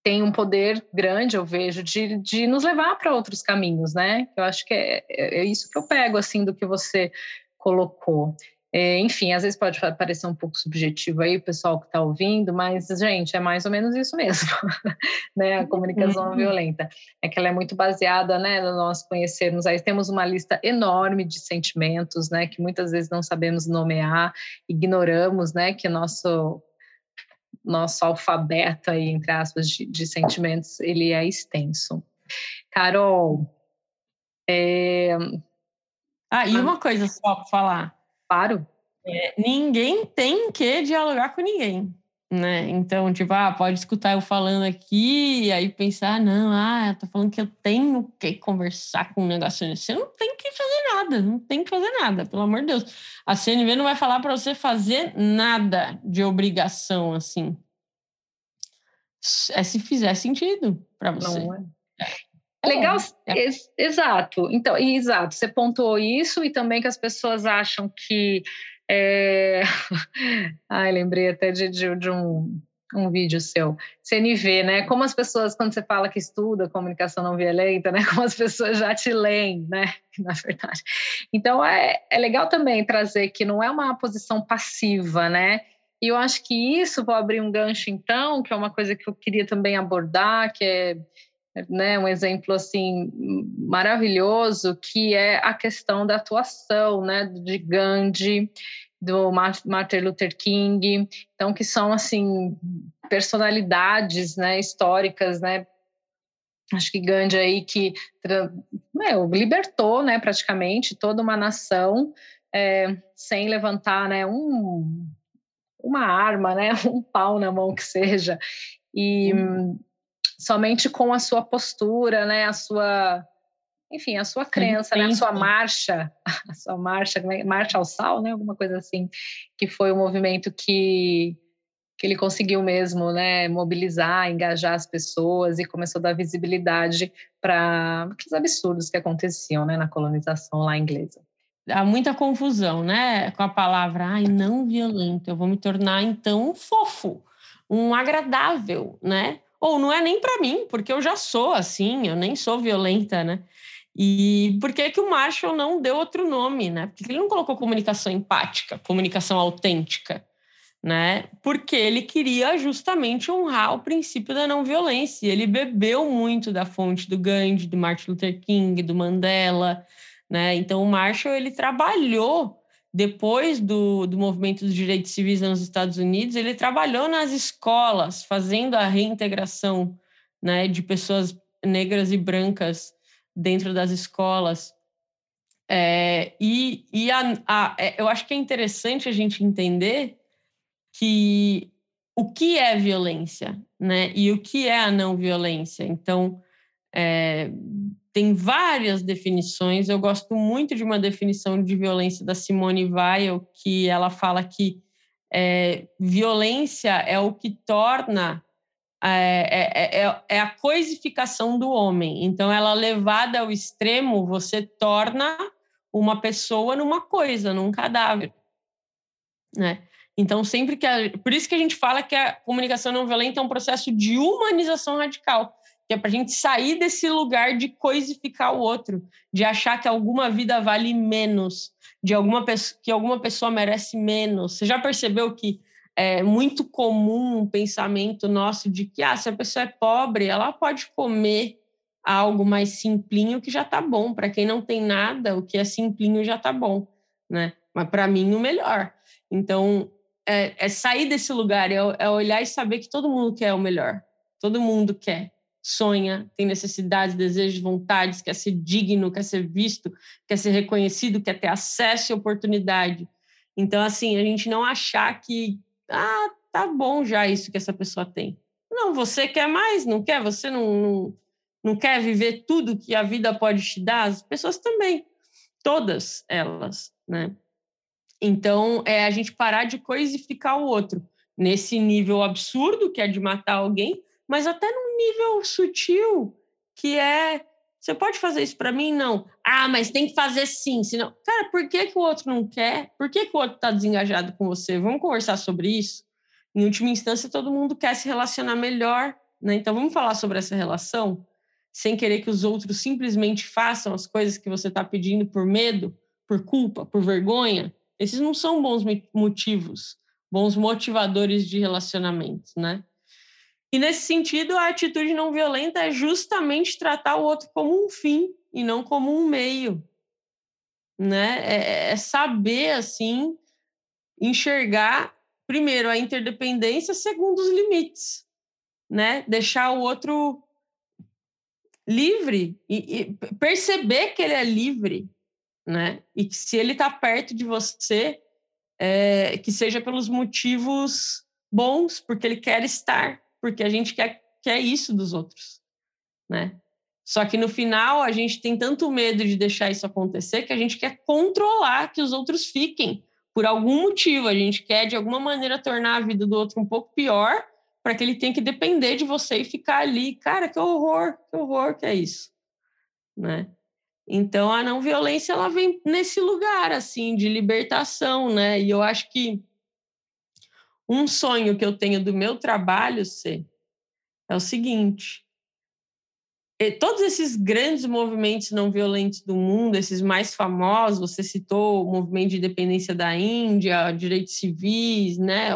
tem um poder grande, eu vejo, de, de nos levar para outros caminhos, né? Eu acho que é, é, é, isso que eu pego, assim, do que você colocou. É, enfim, às vezes pode parecer um pouco subjetivo aí, o pessoal que está ouvindo, mas, gente, é mais ou menos isso mesmo, <laughs> né? A comunicação uhum. violenta. É que ela é muito baseada, né, no nós conhecermos. Aí temos uma lista enorme de sentimentos, né, que muitas vezes não sabemos nomear, ignoramos, né, que nosso nosso alfabeto aí, entre aspas, de, de sentimentos, ele é extenso. Carol, é... Ah, e uma coisa só para falar. Claro. É, ninguém tem que dialogar com ninguém. Né? Então, tipo, ah, pode escutar eu falando aqui e aí pensar, não, ah, tô falando que eu tenho que conversar com um negócio. Você não tem que fazer nada, não tem que fazer nada, pelo amor de Deus. A CNV não vai falar para você fazer nada de obrigação, assim. É se fizer sentido para você. Não é. É legal, é. Ex exato. Então, exato. Você pontuou isso e também que as pessoas acham que é... <laughs> Ai, lembrei até de, de, de um, um vídeo seu, CNV, né? Como as pessoas, quando você fala que estuda comunicação não violenta, <laughs> né? Como as pessoas já te leem, né? <laughs> Na verdade. Então, é, é legal também trazer que não é uma posição passiva, né? E eu acho que isso, vou abrir um gancho então, que é uma coisa que eu queria também abordar, que é né, um exemplo assim maravilhoso que é a questão da atuação, né, de Gandhi, do Martin Luther King, então que são assim personalidades, né, históricas, né, acho que Gandhi aí que né, libertou, né, praticamente toda uma nação é, sem levantar, né, um uma arma, né, <laughs> um pau na mão que seja. E hum somente com a sua postura, né, a sua, enfim, a sua crença, né, a sua marcha, <laughs> a sua marcha, é, marcha ao sal, né, alguma coisa assim, que foi o movimento que que ele conseguiu mesmo, né, mobilizar, engajar as pessoas e começou a dar visibilidade para aqueles absurdos que aconteciam, né, na colonização lá inglesa. Há muita confusão, né, com a palavra, ai, não violento, eu vou me tornar então um fofo, um agradável, né? Ou não é nem para mim, porque eu já sou assim, eu nem sou violenta, né? E por que, que o Marshall não deu outro nome, né? Por que ele não colocou comunicação empática, comunicação autêntica, né? Porque ele queria justamente honrar o princípio da não violência. Ele bebeu muito da fonte do Gandhi, do Martin Luther King, do Mandela, né? Então o Marshall ele trabalhou depois do, do movimento dos direitos civis nos Estados Unidos, ele trabalhou nas escolas, fazendo a reintegração né, de pessoas negras e brancas dentro das escolas. É, e e a, a, é, eu acho que é interessante a gente entender que o que é violência né, e o que é a não violência. Então, é, tem várias definições. Eu gosto muito de uma definição de violência da Simone Weil, que ela fala que é, violência é o que torna é, é, é, é, a coisificação do homem. Então, ela levada ao extremo, você torna uma pessoa numa coisa, num cadáver, né? Então, sempre que a, por isso que a gente fala que a comunicação não violenta é um processo de humanização radical que é para a gente sair desse lugar de coisificar o outro, de achar que alguma vida vale menos, de alguma que alguma pessoa merece menos. Você já percebeu que é muito comum um pensamento nosso de que ah, se a pessoa é pobre, ela pode comer algo mais simplinho que já tá bom. Para quem não tem nada, o que é simplinho já tá bom, né? Mas para mim o melhor. Então é, é sair desse lugar, é, é olhar e saber que todo mundo quer o melhor. Todo mundo quer sonha, tem necessidades, desejos, vontades, quer ser digno, quer ser visto, quer ser reconhecido, quer ter acesso e oportunidade. Então, assim, a gente não achar que, ah, tá bom já isso que essa pessoa tem. Não, você quer mais, não quer? Você não, não, não quer viver tudo que a vida pode te dar? As pessoas também, todas elas, né? Então, é a gente parar de coisificar o outro nesse nível absurdo que é de matar alguém, mas até num nível sutil, que é você pode fazer isso para mim? Não. Ah, mas tem que fazer sim. Senão, cara, por que, que o outro não quer? Por que, que o outro está desengajado com você? Vamos conversar sobre isso? Em última instância, todo mundo quer se relacionar melhor, né? Então, vamos falar sobre essa relação, sem querer que os outros simplesmente façam as coisas que você está pedindo por medo, por culpa, por vergonha. Esses não são bons motivos, bons motivadores de relacionamento, né? E nesse sentido, a atitude não violenta é justamente tratar o outro como um fim e não como um meio, né? É, é saber assim enxergar primeiro a interdependência, segundo os limites, né? Deixar o outro livre e, e perceber que ele é livre, né? E que se ele está perto de você, é, que seja pelos motivos bons, porque ele quer estar, porque a gente quer, quer isso dos outros, né? Só que no final a gente tem tanto medo de deixar isso acontecer que a gente quer controlar que os outros fiquem por algum motivo. A gente quer de alguma maneira tornar a vida do outro um pouco pior para que ele tenha que depender de você e ficar ali. Cara, que horror, que horror que é isso, né? Então a não violência ela vem nesse lugar assim de libertação, né? E eu acho que um sonho que eu tenho do meu trabalho ser é o seguinte: todos esses grandes movimentos não violentos do mundo, esses mais famosos, você citou o movimento de independência da Índia, direitos civis, né?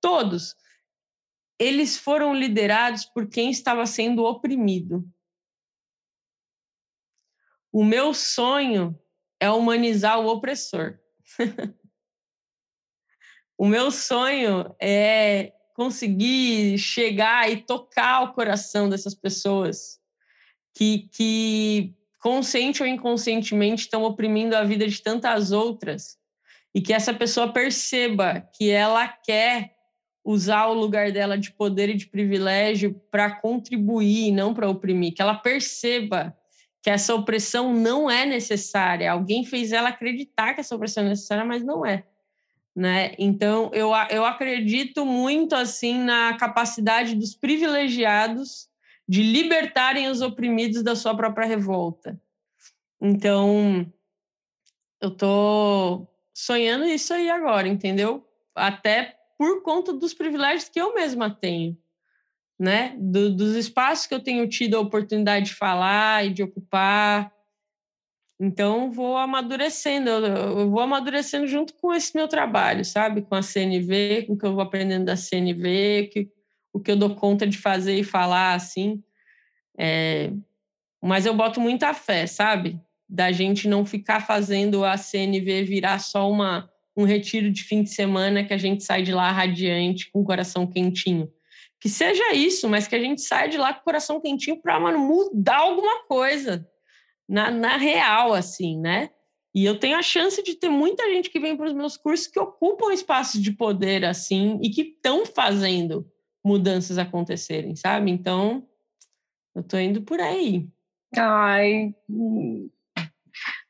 Todos, eles foram liderados por quem estava sendo oprimido. O meu sonho é humanizar o opressor. <laughs> o meu sonho é conseguir chegar e tocar o coração dessas pessoas que, que consciente ou inconscientemente estão oprimindo a vida de tantas outras e que essa pessoa perceba que ela quer usar o lugar dela de poder e de privilégio para contribuir, não para oprimir, que ela perceba que essa opressão não é necessária. Alguém fez ela acreditar que essa opressão é necessária, mas não é. Né? Então, eu, eu acredito muito assim na capacidade dos privilegiados de libertarem os oprimidos da sua própria revolta. Então, eu tô sonhando isso aí agora, entendeu? Até por conta dos privilégios que eu mesma tenho, né? Do, dos espaços que eu tenho tido a oportunidade de falar e de ocupar. Então, vou amadurecendo, eu vou amadurecendo junto com esse meu trabalho, sabe? Com a CNV, com o que eu vou aprendendo da CNV, que o que eu dou conta de fazer e falar, assim. É... Mas eu boto muita fé, sabe? Da gente não ficar fazendo a CNV virar só uma, um retiro de fim de semana que a gente sai de lá radiante, com o coração quentinho. Que seja isso, mas que a gente saia de lá com o coração quentinho para mudar alguma coisa na, na real, assim, né? E eu tenho a chance de ter muita gente que vem para os meus cursos que ocupam espaços de poder assim e que estão fazendo mudanças acontecerem, sabe? Então, eu tô indo por aí. Ai.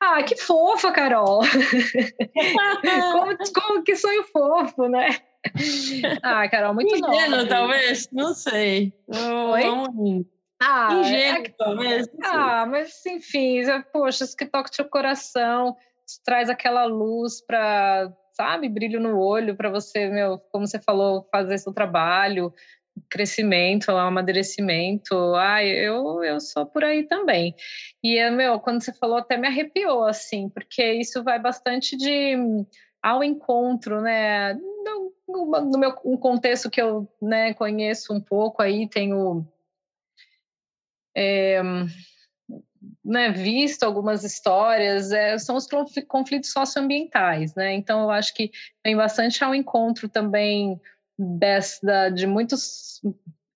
Ah, que fofa, Carol! <laughs> como, <laughs> como, que sonho fofo, né? Ah, Carol, muito Ingênuo, talvez? Não sei. Oi? Vamos ah, Ingênuo, é... talvez? Ah, mas enfim, poxa, isso que toca o seu coração, traz aquela luz para sabe, brilho no olho para você, meu, como você falou, fazer seu trabalho, crescimento, amadurecimento. Ai, eu, eu sou por aí também. E, meu, quando você falou, até me arrepiou, assim, porque isso vai bastante de ao encontro, né? No, no, no meu um contexto que eu né, conheço um pouco aí, tenho é, né, visto algumas histórias, é, são os conflitos socioambientais, né? Então eu acho que vem bastante ao encontro também dessa, de muitos,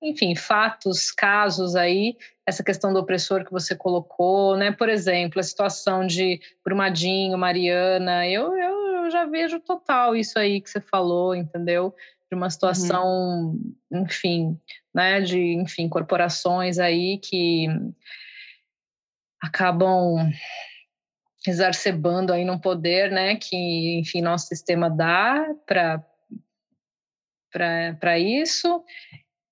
enfim, fatos, casos aí, essa questão do opressor que você colocou, né? Por exemplo, a situação de Brumadinho, Mariana, eu, eu já vejo total isso aí que você falou, entendeu? De uma situação, uhum. enfim, né? De, enfim, corporações aí que acabam exacerbando aí num poder, né, que, enfim, nosso sistema dá para para isso.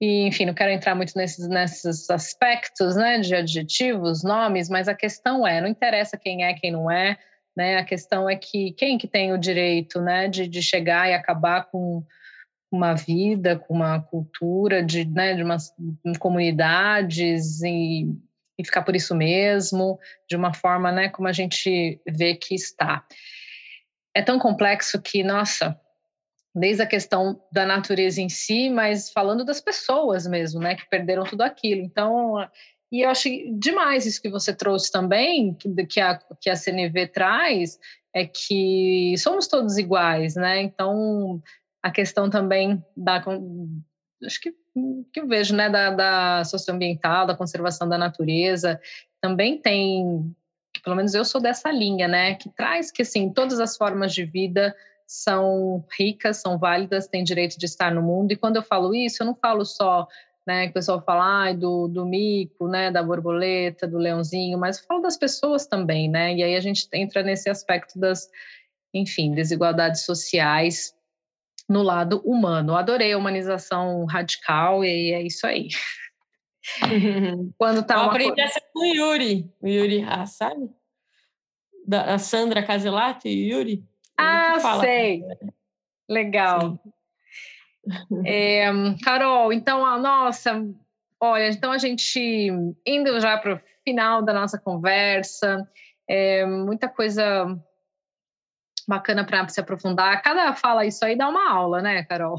E, enfim, não quero entrar muito nesses, nesses aspectos, né, de adjetivos, nomes, mas a questão é, não interessa quem é, quem não é, né, a questão é que quem que tem o direito, né, de, de chegar e acabar com uma vida, com uma cultura de, né, de umas comunidades e e ficar por isso mesmo, de uma forma, né, como a gente vê que está. É tão complexo que, nossa, desde a questão da natureza em si, mas falando das pessoas mesmo, né, que perderam tudo aquilo. Então, e eu acho demais isso que você trouxe também, que, a, que a CNV traz, é que somos todos iguais, né? Então, a questão também da. Acho que que eu vejo, né, da, da socioambiental, da conservação da natureza, também tem, pelo menos eu sou dessa linha, né, que traz que, assim, todas as formas de vida são ricas, são válidas, têm direito de estar no mundo. E quando eu falo isso, eu não falo só né, que o pessoal fala ah, do, do mico, né, da borboleta, do leãozinho, mas eu falo das pessoas também, né? E aí a gente entra nesse aspecto das, enfim, desigualdades sociais no lado humano. Eu adorei a humanização radical e é isso aí. <laughs> Quando tá Eu aprendi essa com o Yuri, o Yuri ah, sabe? Da, a Sandra Caselato e o Yuri. Ah, sei. Legal. <laughs> É, Carol, então, a nossa, olha, então a gente indo já para o final da nossa conversa, é, muita coisa bacana para se aprofundar. Cada fala isso aí dá uma aula, né, Carol?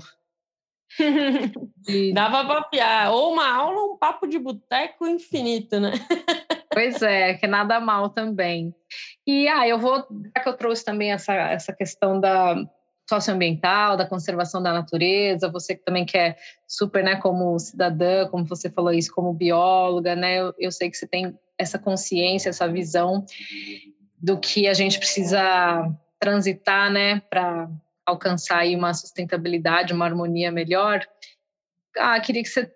<laughs> e... Dava para piar, ou uma aula ou um papo de boteco infinito, né? <laughs> pois é, que nada mal também. E ah, eu vou, já que eu trouxe também essa, essa questão da socioambiental, da conservação da natureza, você que também quer é super, né, como cidadã, como você falou isso, como bióloga, né, eu, eu sei que você tem essa consciência, essa visão do que a gente precisa transitar, né, para alcançar aí uma sustentabilidade, uma harmonia melhor. Ah, queria que você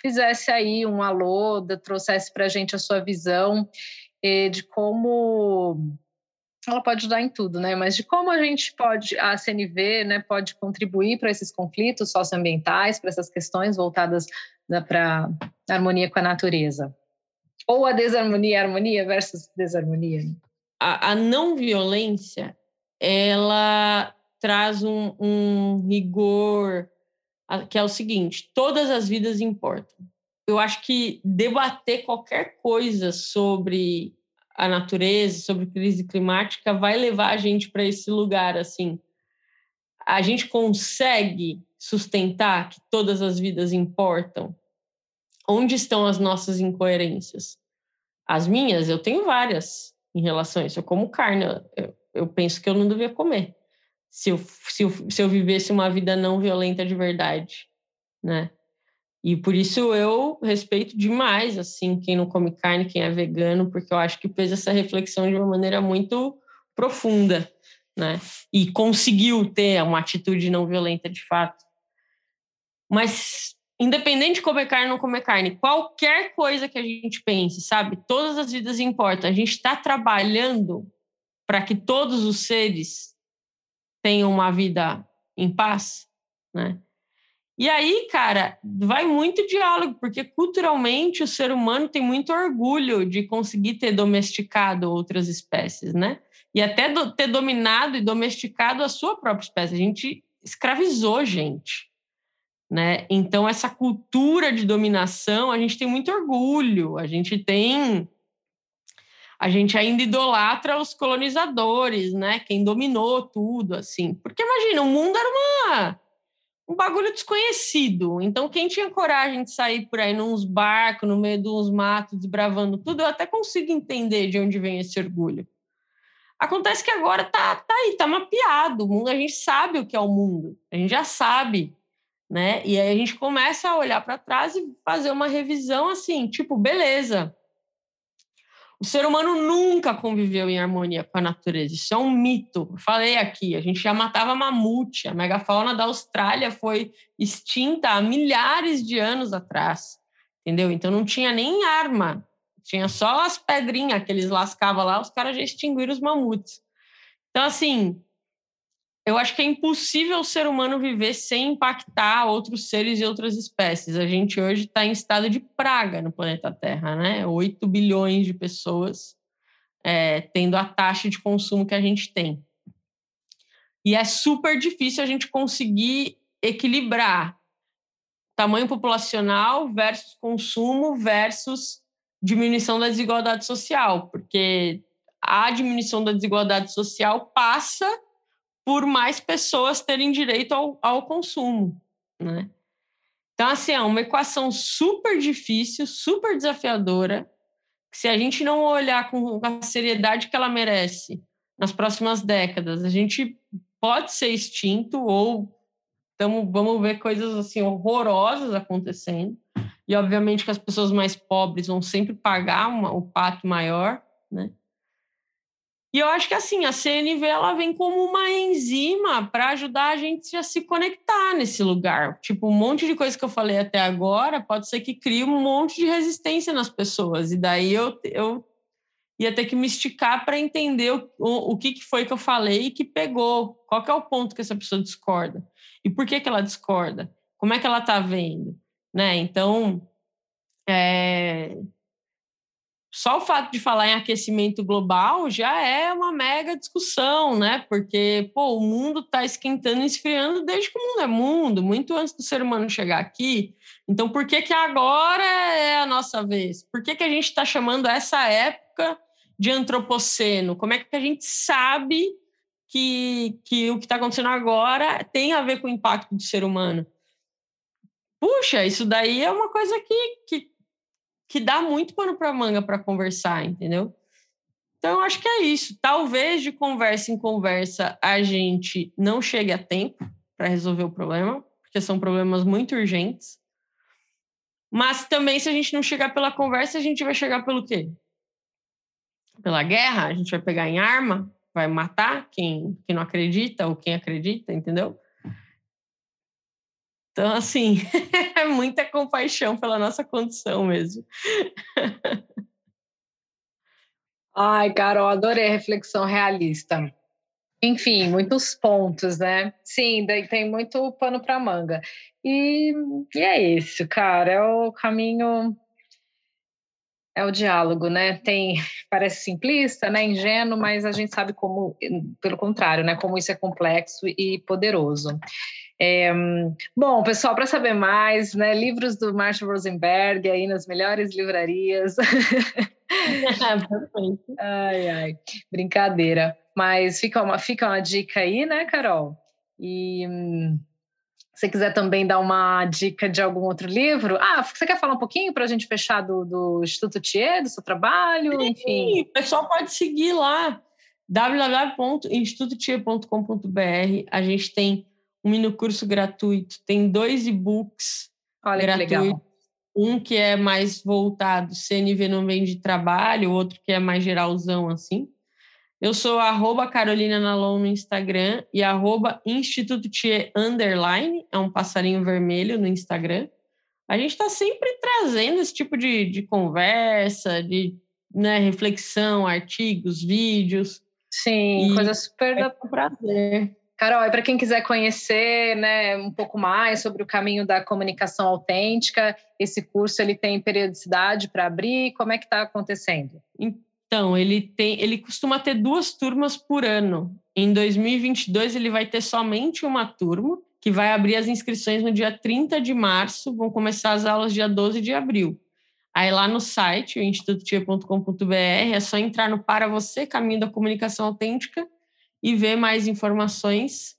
fizesse aí um alô, trouxesse para a gente a sua visão eh, de como ela pode ajudar em tudo, né? Mas de como a gente pode, a CNV, né, pode contribuir para esses conflitos socioambientais, para essas questões voltadas né, para harmonia com a natureza. Ou a desarmonia, harmonia versus desarmonia. A, a não violência, ela traz um, um rigor que é o seguinte: todas as vidas importam. Eu acho que debater qualquer coisa sobre a natureza, sobre crise climática, vai levar a gente para esse lugar assim. A gente consegue sustentar que todas as vidas importam? Onde estão as nossas incoerências? As minhas, eu tenho várias em relação a isso. Eu como carne, eu, eu penso que eu não devia comer. Se eu, se, eu, se eu vivesse uma vida não violenta de verdade, né? E por isso eu respeito demais, assim, quem não come carne, quem é vegano, porque eu acho que fez essa reflexão de uma maneira muito profunda, né? E conseguiu ter uma atitude não violenta de fato. Mas, independente de comer carne ou não comer carne, qualquer coisa que a gente pense, sabe? Todas as vidas importam. A gente está trabalhando para que todos os seres tenham uma vida em paz, né? E aí, cara, vai muito diálogo, porque culturalmente o ser humano tem muito orgulho de conseguir ter domesticado outras espécies, né? E até do, ter dominado e domesticado a sua própria espécie. A gente escravizou gente, né? Então, essa cultura de dominação, a gente tem muito orgulho, a gente tem. A gente ainda idolatra os colonizadores, né? Quem dominou tudo, assim. Porque imagina, o mundo era uma um bagulho desconhecido. Então, quem tinha coragem de sair por aí nos barcos, no meio dos matos, desbravando tudo, eu até consigo entender de onde vem esse orgulho. Acontece que agora tá, tá aí, tá mapeado. O mundo, a gente sabe o que é o mundo, a gente já sabe, né? E aí a gente começa a olhar para trás e fazer uma revisão assim, tipo, beleza. O ser humano nunca conviveu em harmonia com a natureza. Isso é um mito. Falei aqui, a gente já matava mamute. A megafauna da Austrália foi extinta há milhares de anos atrás. Entendeu? Então não tinha nem arma. Tinha só as pedrinhas que eles lascavam lá, os caras já extinguiram os mamutes. Então, assim, eu acho que é impossível o ser humano viver sem impactar outros seres e outras espécies. A gente hoje está em estado de praga no planeta Terra, né? 8 bilhões de pessoas é, tendo a taxa de consumo que a gente tem. E é super difícil a gente conseguir equilibrar tamanho populacional versus consumo versus diminuição da desigualdade social, porque a diminuição da desigualdade social passa por mais pessoas terem direito ao, ao consumo, né? Então, assim, é uma equação super difícil, super desafiadora, que se a gente não olhar com a seriedade que ela merece nas próximas décadas, a gente pode ser extinto ou tamo, vamos ver coisas assim horrorosas acontecendo. E, obviamente, que as pessoas mais pobres vão sempre pagar uma, o pato maior, né? E eu acho que assim, a CNV ela vem como uma enzima para ajudar a gente a se conectar nesse lugar. Tipo, um monte de coisa que eu falei até agora pode ser que crie um monte de resistência nas pessoas. E daí eu, eu ia ter que me esticar para entender o, o, o que, que foi que eu falei e que pegou. Qual que é o ponto que essa pessoa discorda? E por que, que ela discorda? Como é que ela está vendo? Né? Então, é... só o fato de falar em aquecimento global já é uma mega discussão, né? Porque pô, o mundo está esquentando e esfriando desde que o mundo é mundo, muito antes do ser humano chegar aqui. Então, por que, que agora é a nossa vez? Por que, que a gente está chamando essa época de antropoceno? Como é que a gente sabe que, que o que está acontecendo agora tem a ver com o impacto do ser humano? Puxa, isso daí é uma coisa que, que, que dá muito pano para manga para conversar, entendeu? Então, eu acho que é isso. Talvez de conversa em conversa a gente não chegue a tempo para resolver o problema, porque são problemas muito urgentes. Mas também, se a gente não chegar pela conversa, a gente vai chegar pelo quê? pela guerra, a gente vai pegar em arma, vai matar quem, quem não acredita ou quem acredita, entendeu? Então, assim, <laughs> é muita compaixão pela nossa condição mesmo. Ai, Carol, adorei a reflexão realista. Enfim, muitos pontos, né? Sim, daí tem muito pano para manga. E, e é isso, cara, é o caminho é o diálogo, né? Tem <laughs> parece simplista, né, ingênuo, mas a gente sabe como, pelo contrário, né, como isso é complexo e poderoso. É, bom, pessoal, para saber mais, né, livros do Marshall Rosenberg aí nas melhores livrarias. <laughs> ai, ai, brincadeira. Mas fica uma, fica uma dica aí, né, Carol? E hum, você quiser também dar uma dica de algum outro livro, ah, você quer falar um pouquinho para a gente fechar do, do Instituto Thier, do seu trabalho? Sim, enfim. O pessoal pode seguir lá, www.institutotier.com.br. A gente tem um mini curso gratuito, tem dois e-books Olha gratuitos. Que legal. Um que é mais voltado, CNV não vem de trabalho, o outro que é mais geralzão, assim. Eu sou arroba Carolina Nalon no Instagram e arroba Instituto Thier Underline, é um passarinho vermelho no Instagram. A gente está sempre trazendo esse tipo de, de conversa, de né, reflexão, artigos, vídeos. Sim, coisa super é um prazer. Carol, e para quem quiser conhecer né, um pouco mais sobre o caminho da comunicação autêntica, esse curso ele tem periodicidade para abrir? Como é que está acontecendo? Então, ele tem, ele costuma ter duas turmas por ano. Em 2022 ele vai ter somente uma turma, que vai abrir as inscrições no dia 30 de março, vão começar as aulas dia 12 de abril. Aí lá no site, institutotia.com.br, é só entrar no Para Você, Caminho da Comunicação Autêntica, e ver mais informações.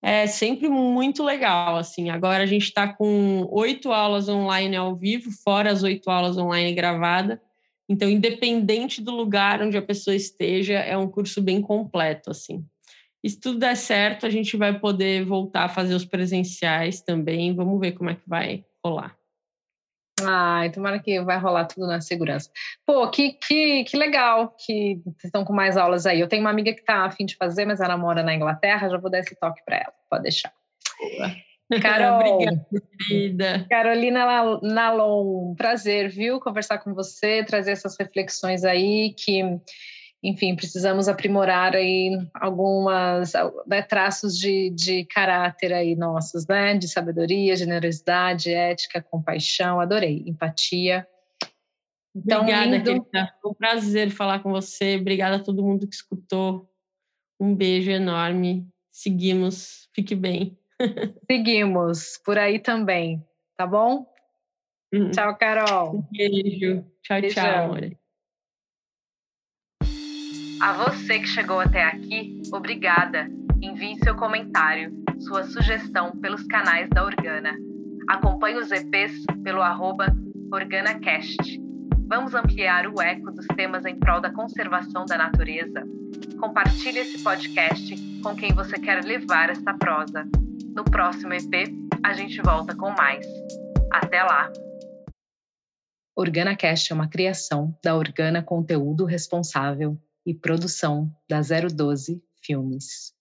É sempre muito legal, assim. Agora a gente está com oito aulas online ao vivo, fora as oito aulas online gravadas então, independente do lugar onde a pessoa esteja, é um curso bem completo, assim. E se tudo der certo, a gente vai poder voltar a fazer os presenciais também. Vamos ver como é que vai rolar. Ai, tomara que vai rolar tudo na segurança. Pô, que, que, que legal que vocês estão com mais aulas aí. Eu tenho uma amiga que está afim de fazer, mas ela mora na Inglaterra, já vou dar esse toque para ela. Pode deixar. Boa. <laughs> Carol, Obrigada, querida. Carolina Nalon, prazer, viu? Conversar com você, trazer essas reflexões aí que, enfim, precisamos aprimorar aí algumas né, traços de, de caráter aí nossos, né? De sabedoria, generosidade, ética, compaixão, adorei, empatia. Então, Obrigada, lindo. querida. Foi um prazer falar com você. Obrigada a todo mundo que escutou. Um beijo enorme. Seguimos. Fique bem. <laughs> Seguimos por aí também, tá bom? Uhum. Tchau, Carol. Um beijo. Tchau, Beijão. tchau, amor. A você que chegou até aqui, obrigada. Envie seu comentário, sua sugestão pelos canais da Organa. Acompanhe os EPs pelo arroba OrganaCast. Vamos ampliar o eco dos temas em prol da conservação da natureza. Compartilhe esse podcast com quem você quer levar esta prosa. No próximo EP, a gente volta com mais. Até lá! OrganaCast é uma criação da Organa Conteúdo Responsável e produção da 012 Filmes.